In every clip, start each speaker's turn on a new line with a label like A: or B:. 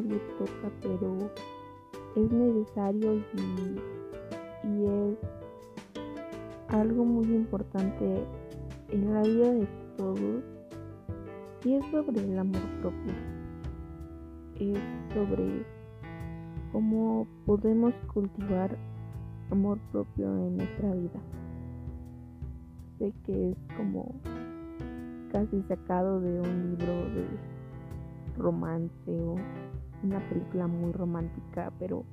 A: nadie toca, pero es necesario y, y es algo muy importante en la vida de todos y es sobre el amor propio. Es sobre cómo podemos cultivar amor propio en nuestra vida. Sé que es como casi sacado de un libro de romance o una película muy romántica, pero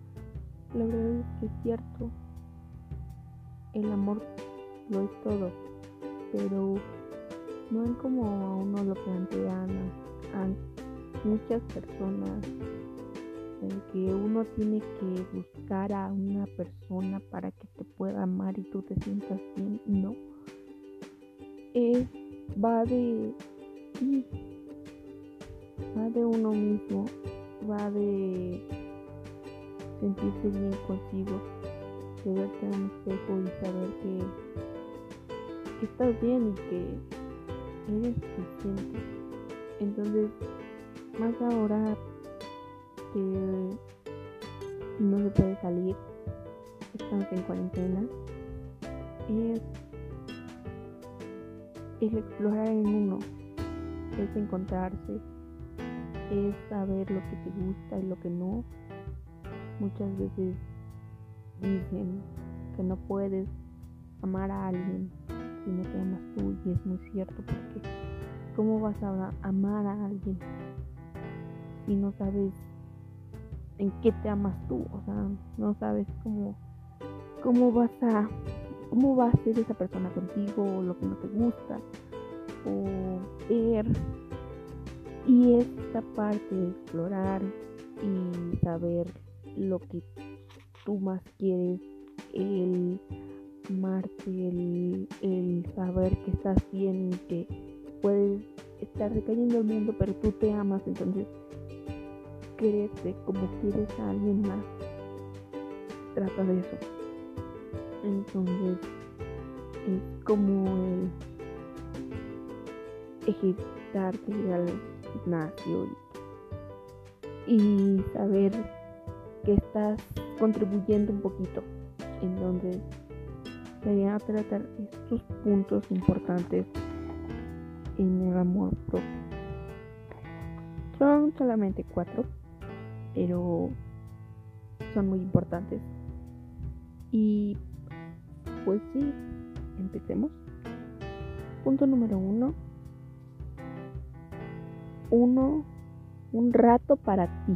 A: la verdad es que es cierto. El amor lo es todo, pero no es como a uno lo plantean a muchas personas en que uno tiene que buscar a una persona para que te pueda amar y tú te sientas bien. No. Es, va de ti. Va de uno mismo. Va de sentirse bien consigo. De verte en un espejo y saber que, que estás bien y que eres suficiente. Entonces, más ahora que no se puede salir, estamos en cuarentena, es el explorar en uno, es encontrarse, es saber lo que te gusta y lo que no. Muchas veces dicen que no puedes amar a alguien si no te amas tú y es muy cierto porque ¿cómo vas a amar a alguien si no sabes en qué te amas tú, o sea, no sabes cómo, cómo vas a, cómo va a ser esa persona contigo, o lo que no te gusta, o ver. Y esta parte de explorar y saber lo que tú más quieres, el amarte, el, el saber que estás bien y que puedes estar decayendo el mundo, pero tú te amas, entonces quererte como quieres a alguien más. Trata de eso. Entonces es como el ejercitarte, gimnasio y, saber que estás contribuyendo un poquito. Entonces sería tratar estos puntos importantes en el amor propio. Son solamente cuatro pero son muy importantes. Y pues sí, empecemos. Punto número uno. Uno, un rato para ti.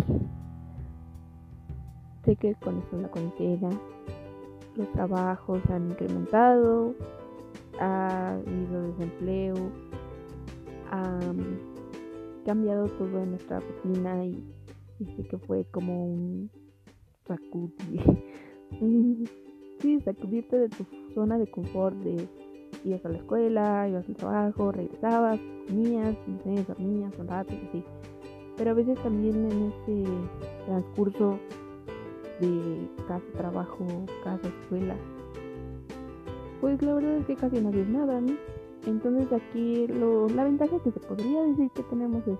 A: Sé que con esto la cuarentena los trabajos han incrementado, ha habido desempleo, ha cambiado todo en nuestra rutina y Dice que fue como un sacudir. sí, sacudirte de tu zona de confort, de ibas a la escuela, ibas al trabajo, regresabas, comías, dormías un rato y así. Pero a veces también en ese transcurso de casa, trabajo, casa, escuela, pues la verdad es que casi no haces nada, ¿no? Entonces aquí lo, la ventaja que se podría decir que tenemos es,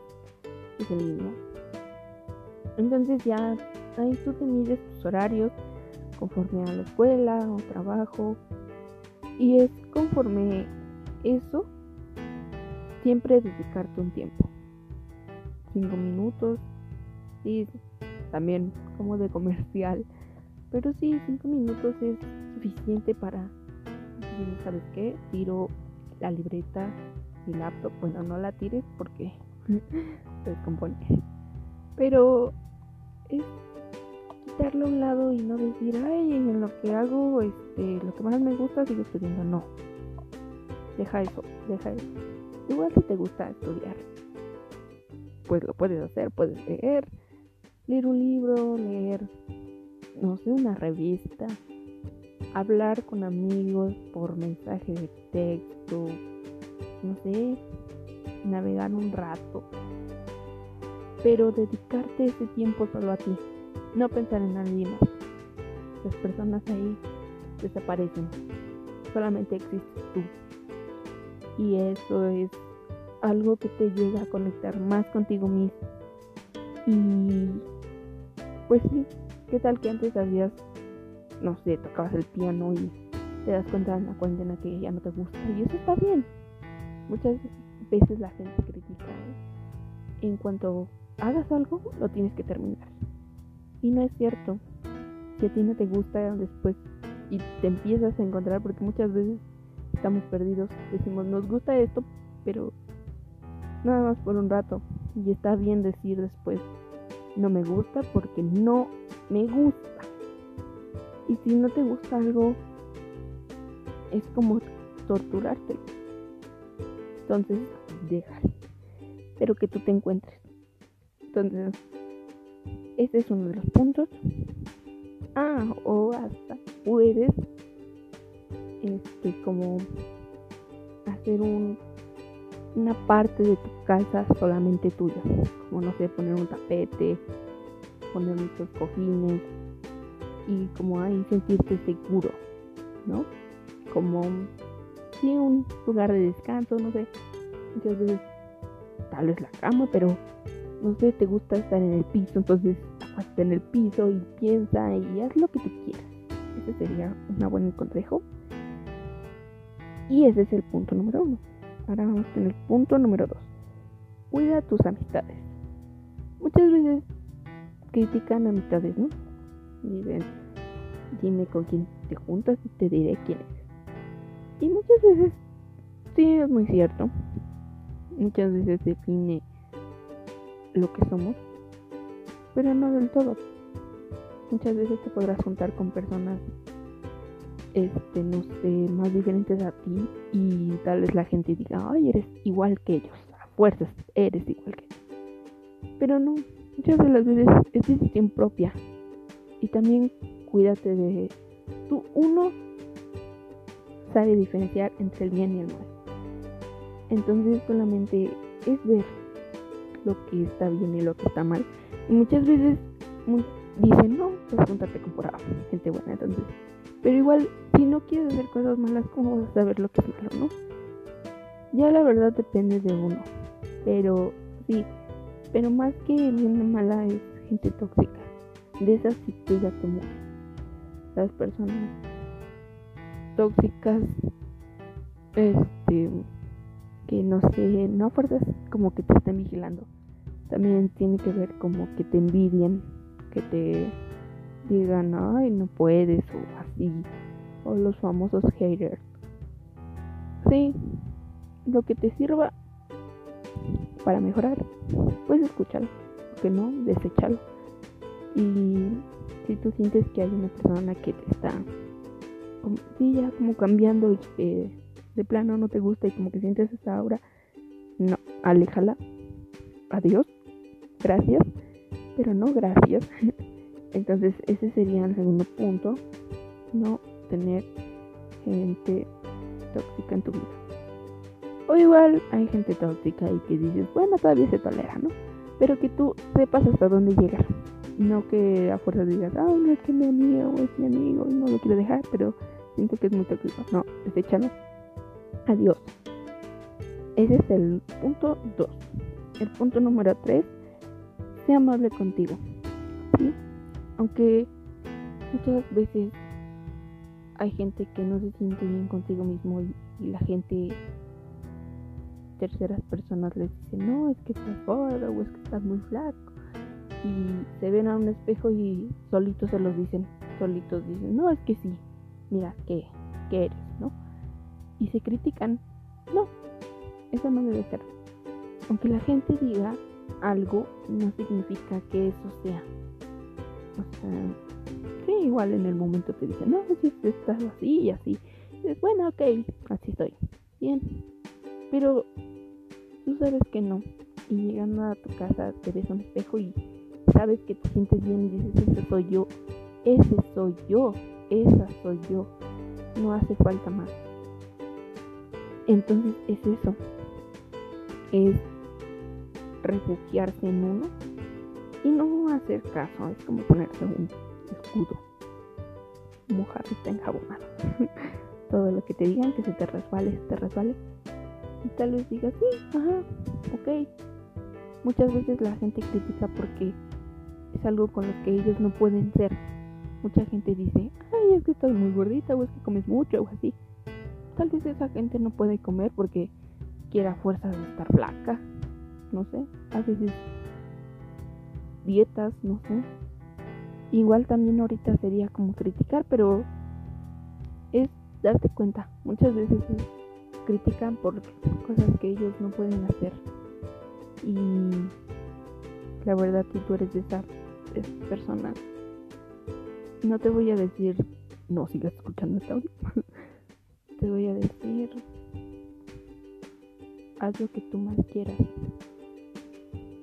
A: es el línea entonces ya ahí tú te mides tus horarios conforme a la escuela o trabajo. Y es conforme eso, siempre dedicarte un tiempo. Cinco minutos, sí, también como de comercial. Pero sí, cinco minutos es suficiente para, ¿sabes qué? Tiro la libreta, mi laptop. Bueno, no la tires porque se descompone. Pero es quitarlo a un lado y no decir, ay, en lo que hago, este, lo que más me gusta sigo estudiando. No. Deja eso, deja eso. Igual si te gusta estudiar, pues lo puedes hacer, puedes leer, leer un libro, leer, no sé, una revista, hablar con amigos por mensaje de texto, no sé, navegar un rato pero dedicarte ese tiempo solo a ti, no pensar en nadie más. Las personas ahí desaparecen, solamente existes tú. Y eso es algo que te llega a conectar más contigo mismo. Y pues sí, ¿qué tal que antes habías, no sé, tocabas el piano y te das cuenta en la cuarentena que ya no te gusta? Y eso está bien. Muchas veces la gente critica. ¿eh? En cuanto hagas algo, lo tienes que terminar. Y no es cierto. Si a ti no te gusta después y te empiezas a encontrar, porque muchas veces estamos perdidos, decimos, nos gusta esto, pero nada más por un rato. Y está bien decir después, no me gusta porque no me gusta. Y si no te gusta algo, es como torturarte. Entonces, déjalo. Pero que tú te encuentres. Entonces, ese es uno de los puntos. Ah, o hasta puedes este como hacer un una parte de tu casa solamente tuya, como no sé, poner un tapete, poner muchos cojines y como ahí sentirte seguro, ¿no? Como sí un lugar de descanso, no sé, muchas veces tal vez la cama, pero no sé, te gusta estar en el piso, entonces acuéstate en el piso y piensa y haz lo que tú quieras. Ese sería un buen consejo. Y ese es el punto número uno. Ahora vamos con el punto número dos. Cuida tus amistades. Muchas veces critican amistades, ¿no? Dicen, dime con quién te juntas y te diré quién es. Y muchas veces, sí, es muy cierto. Muchas veces define lo que somos, pero no del todo. Muchas veces te podrás juntar con personas, este, no sé, más diferentes a ti y tal vez la gente diga, ay, eres igual que ellos, a fuerzas, eres igual que ellos. Pero no, muchas de las veces es decisión propia. Y también cuídate de tú, uno sabe diferenciar entre el bien y el mal. Entonces solamente es ver lo que está bien y lo que está mal. Y muchas veces dicen, no, pues júntate con por gente buena, entonces. Pero igual, si no quieres hacer cosas malas, ¿cómo vas a saber lo que es malo, no? Ya la verdad depende de uno. Pero sí, pero más que bien mala es gente tóxica. De esas sí que ya te. Las personas tóxicas, este que no sé, no fuerzas como que te estén vigilando. También tiene que ver como que te envidien, que te digan, ay, no puedes, o así, o los famosos haters. Sí, lo que te sirva para mejorar, puedes escucharlo, que no, desecharlo. Y si tú sientes que hay una persona que te está, como, sí, ya como cambiando y que de plano no te gusta y como que sientes esa aura, no, aléjala. Adiós. Gracias. Pero no gracias. Entonces ese sería el segundo punto. No tener gente tóxica en tu vida. O igual hay gente tóxica y que dices, bueno, todavía se tolera, ¿no? Pero que tú sepas hasta dónde llegar. No que a fuerza digas, ah, no es que mi amigo es mi amigo y no lo quiero dejar, pero siento que es muy tóxico. No, deséchalo Adiós. Ese es el punto 2. El punto número 3. Amable contigo. Aunque muchas veces hay gente que no se siente bien contigo mismo y, la gente, terceras personas les dicen, no, es que estás gordo o es que estás muy flaco. Y se ven a un espejo y solitos se los dicen, solitos dicen, no, es que sí, mira, ¿qué, qué eres? ¿No? y se critican. No, eso no debe ser. Aunque la gente diga algo, no significa que eso sea. O sea, igual en el momento te dicen, no, si estás así y así. dices, bueno, ok, así estoy. Bien. Pero tú sabes que no. Y llegando a tu casa te ves un espejo y sabes que te sientes bien y dices, ese soy yo. Ese soy yo. Esa soy yo. No hace falta más. Entonces es eso, es refugiarse en uno y no hacer caso, es como ponerse un escudo, está enjabonado. Todo lo que te digan, que se te resbale, se te resbale. Y tal vez digas, sí, ajá, ok. Muchas veces la gente critica porque es algo con lo que ellos no pueden ser. Mucha gente dice, ay, es que estás muy gordita o es que comes mucho o así. Tal vez esa gente no puede comer porque quiera fuerzas de estar flaca. No sé, a veces dietas, no sé. Igual también ahorita sería como criticar, pero es darte cuenta. Muchas veces critican por cosas que ellos no pueden hacer. Y la verdad, tú eres de esa, persona, no te voy a decir, no sigas escuchando esta audio. te voy a decir, haz lo que tú más quieras.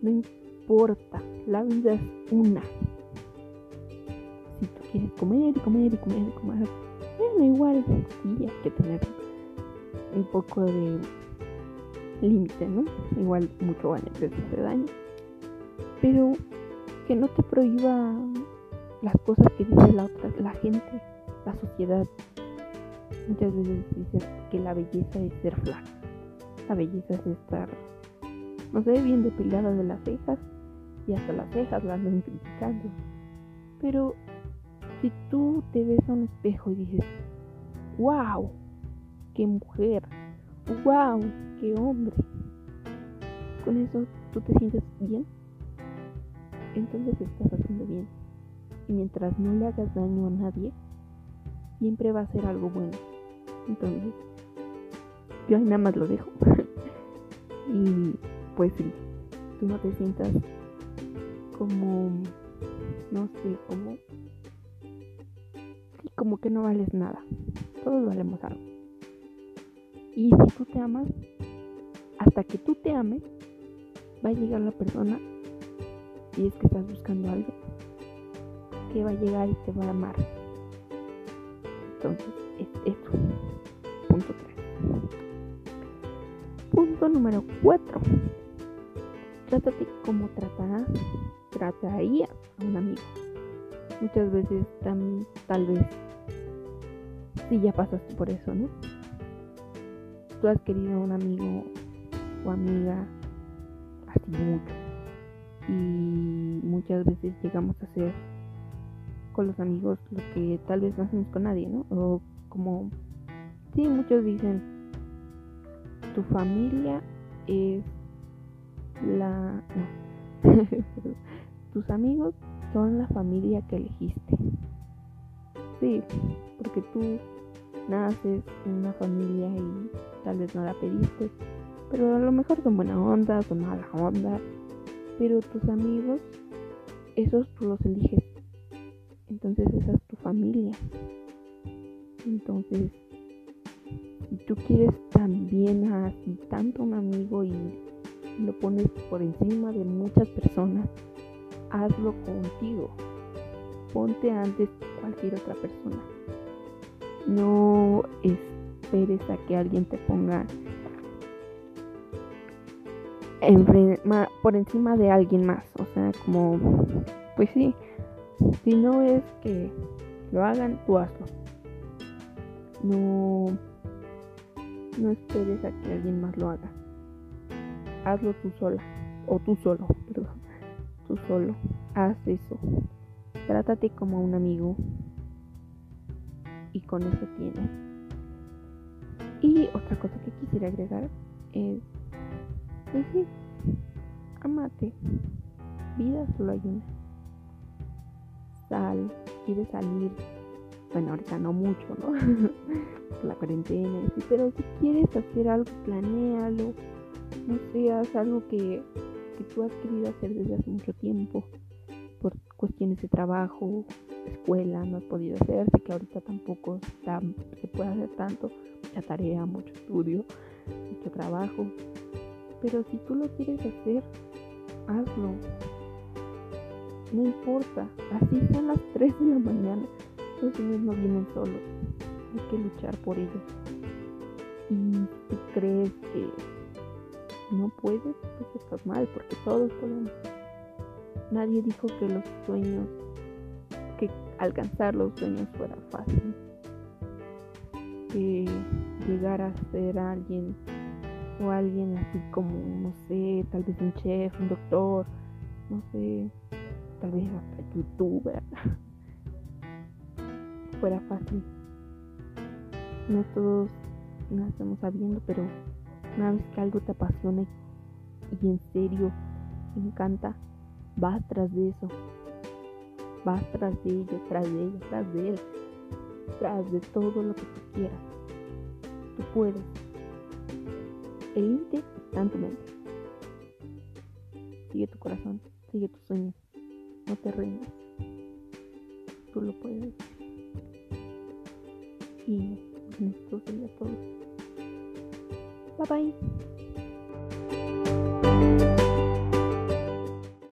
A: No importa, la vida es una. Si tú quieres comer y comer y comer y comer, bueno, igual, sí, hay que tener un poco de límite, ¿no? Igual mucho daño te hace daño. Pero que no te prohíba las cosas que dice la otra, la gente, la sociedad. Muchas veces dices que la belleza es ser flaca. La belleza es estar, no sé, bien depilada de las cejas. Y hasta las cejas las andan criticando. Pero si tú te ves a un espejo y dices, wow, qué mujer, wow, qué hombre, con eso tú te sientes bien, entonces estás haciendo bien. Y mientras no le hagas daño a nadie, siempre va a ser algo bueno. Entonces, yo ahí nada más lo dejo. y pues sí, tú no te sientas como, no sé, como como que no vales nada. Todos valemos algo. Y si tú te amas, hasta que tú te ames, va a llegar la persona, y es que estás buscando algo, que va a llegar y te va a amar. Entonces, es esto. Punto 3. Punto número 4. Trátate como tratarás, trataría a un amigo. Muchas veces tan, tal vez si ya pasaste por eso, ¿no? Tú has querido a un amigo o amiga así mucho. Y muchas veces llegamos a hacer con los amigos lo que tal vez no hacemos con nadie, ¿no? O como, sí, muchos dicen, tu familia es la... No. Tus amigos son la familia que elegiste. Sí, porque tú naces en una familia y tal vez no la pediste, pero a lo mejor son buena onda, son mala onda, pero tus amigos, esos tú los eliges. Entonces esa es tu familia. Entonces, si tú quieres también así tanto un amigo y lo pones por encima de muchas personas, hazlo contigo. Ponte antes cualquier otra persona. No esperes a que alguien te ponga por encima de alguien más. O sea, como, pues sí, si no es que lo hagan, tú hazlo. No, no esperes a que alguien más lo haga. Hazlo tú sola. O tú solo, perdón. Tú solo. Haz eso. Trátate como un amigo y con eso tienes. Y otra cosa que quisiera agregar es, pues sí, amate. Vida solo hay una. Sal, quieres salir. Bueno, ahorita no mucho, ¿no? La cuarentena, pero si quieres hacer algo, planéalo. No seas algo que, que tú has querido hacer desde hace mucho tiempo. Por cuestiones de trabajo, escuela no has podido hacer, sé que ahorita tampoco se puede hacer tanto, mucha tarea, mucho estudio, mucho trabajo, pero si tú lo quieres hacer, hazlo. No importa, así son las 3 de la mañana, los sueños no vienen solos, hay que luchar por ellos. Y si crees que no puedes, pues estás mal, porque todos podemos. Nadie dijo que los sueños que alcanzar los sueños fuera fácil. Que llegar a ser alguien o alguien así como, no sé, tal vez un chef, un doctor, no sé, tal vez hasta youtuber, fuera fácil. No todos nacemos sabiendo, pero una vez que algo te apasiona y en serio te encanta, vas tras de eso. Vas tras de ello, tras de ello, tras de él, tras de todo lo que tú quieras. Tú puedes. El límite está en tu mente. Sigue tu corazón, sigue tus sueños. No te rindas. Tú lo puedes. Y esto sería todo. 拜拜。